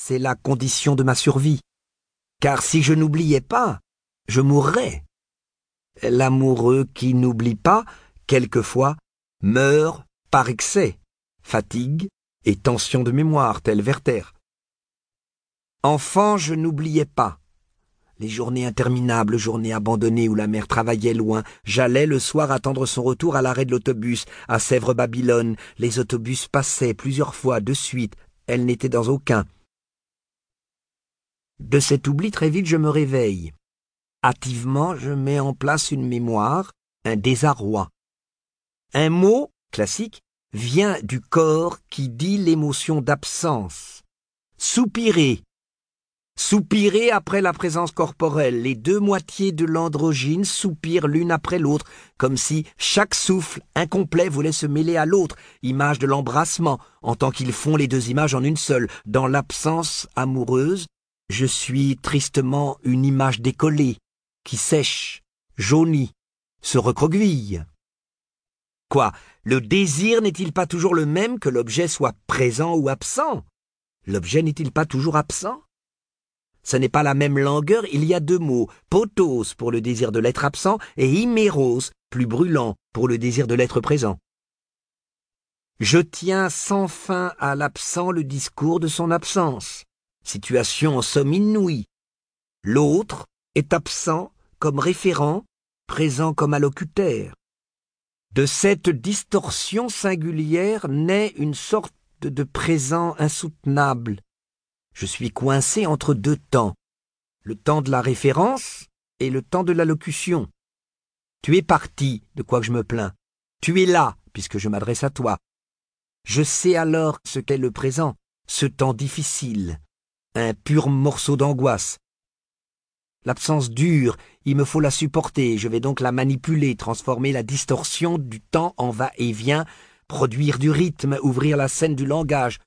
c'est la condition de ma survie. Car si je n'oubliais pas, je mourrais. L'amoureux qui n'oublie pas, quelquefois, meurt par excès, fatigue et tension de mémoire, tel Werther. Enfant, je n'oubliais pas. Les journées interminables, journées abandonnées où la mère travaillait loin, j'allais le soir attendre son retour à l'arrêt de l'autobus, à Sèvres-Babylone. Les autobus passaient plusieurs fois de suite, elle n'était dans aucun. De cet oubli très vite je me réveille. Hâtivement je mets en place une mémoire, un désarroi. Un mot, classique, vient du corps qui dit l'émotion d'absence. Soupirer, Soupirer après la présence corporelle, les deux moitiés de l'androgyne soupirent l'une après l'autre, comme si chaque souffle incomplet voulait se mêler à l'autre, image de l'embrassement, en tant qu'ils font les deux images en une seule. Dans l'absence amoureuse, je suis tristement une image décollée, qui sèche, jaunit, se recroqueville. Quoi, le désir n'est-il pas toujours le même que l'objet soit présent ou absent? L'objet n'est-il pas toujours absent? Ce n'est pas la même langueur, il y a deux mots, potos pour le désir de l'être absent et iméros, plus brûlant, pour le désir de l'être présent. Je tiens sans fin à l'absent le discours de son absence. Situation en somme inouïe. L'autre est absent comme référent, présent comme allocutaire. De cette distorsion singulière naît une sorte de présent insoutenable, je suis coincé entre deux temps, le temps de la référence et le temps de l'allocution. Tu es parti, de quoi que je me plains. Tu es là, puisque je m'adresse à toi. Je sais alors ce qu'est le présent, ce temps difficile, un pur morceau d'angoisse. L'absence dure, il me faut la supporter, je vais donc la manipuler, transformer la distorsion du temps en va-et-vient, produire du rythme, ouvrir la scène du langage,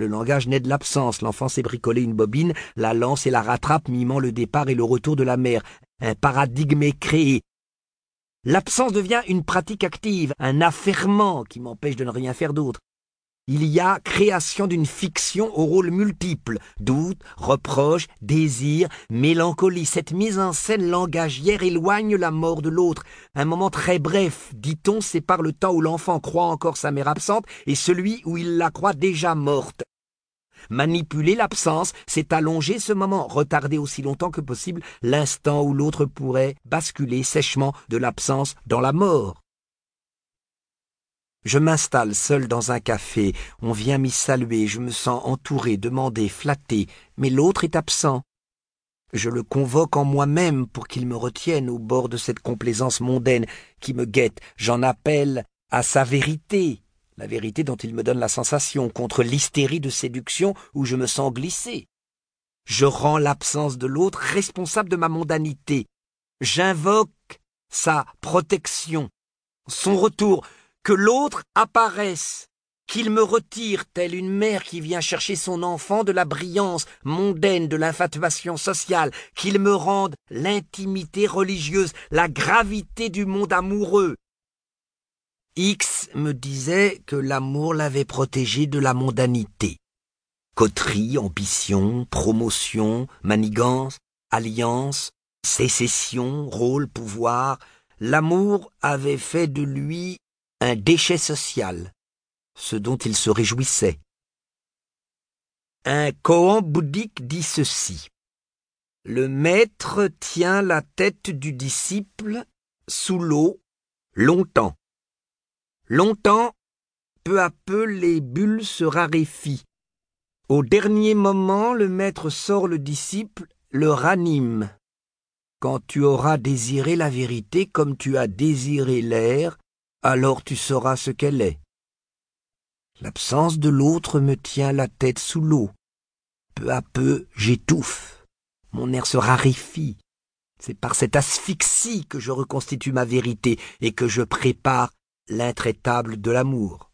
le langage naît de l'absence, l'enfant s'est bricolé une bobine, la lance et la rattrape, mimant le départ et le retour de la mère. Un paradigme est créé. L'absence devient une pratique active, un affairement qui m'empêche de ne rien faire d'autre. Il y a création d'une fiction au rôle multiple, doute, reproche, désir, mélancolie. Cette mise en scène langagière éloigne la mort de l'autre. Un moment très bref, dit-on, sépare le temps où l'enfant croit encore sa mère absente et celui où il la croit déjà morte. Manipuler l'absence, c'est allonger ce moment, retarder aussi longtemps que possible l'instant où l'autre pourrait basculer sèchement de l'absence dans la mort. Je m'installe seul dans un café, on vient m'y saluer, je me sens entouré, demandé, flatté, mais l'autre est absent. Je le convoque en moi-même pour qu'il me retienne au bord de cette complaisance mondaine qui me guette. J'en appelle à sa vérité, la vérité dont il me donne la sensation, contre l'hystérie de séduction où je me sens glissé. Je rends l'absence de l'autre responsable de ma mondanité. J'invoque sa protection, son retour, que l'autre apparaisse, qu'il me retire, telle une mère qui vient chercher son enfant de la brillance mondaine de l'infatuation sociale, qu'il me rende l'intimité religieuse, la gravité du monde amoureux, X me disait que l'amour l'avait protégé de la mondanité. Coterie, ambition, promotion, manigance, alliance, sécession, rôle, pouvoir, l'amour avait fait de lui un déchet social, ce dont il se réjouissait. Un koan bouddhique dit ceci. Le maître tient la tête du disciple sous l'eau longtemps. Longtemps, peu à peu, les bulles se raréfient. Au dernier moment, le maître sort le disciple, le ranime. Quand tu auras désiré la vérité comme tu as désiré l'air, alors tu sauras ce qu'elle est. L'absence de l'autre me tient la tête sous l'eau. Peu à peu, j'étouffe. Mon air se raréfie. C'est par cette asphyxie que je reconstitue ma vérité et que je prépare l'intraitable de l'amour.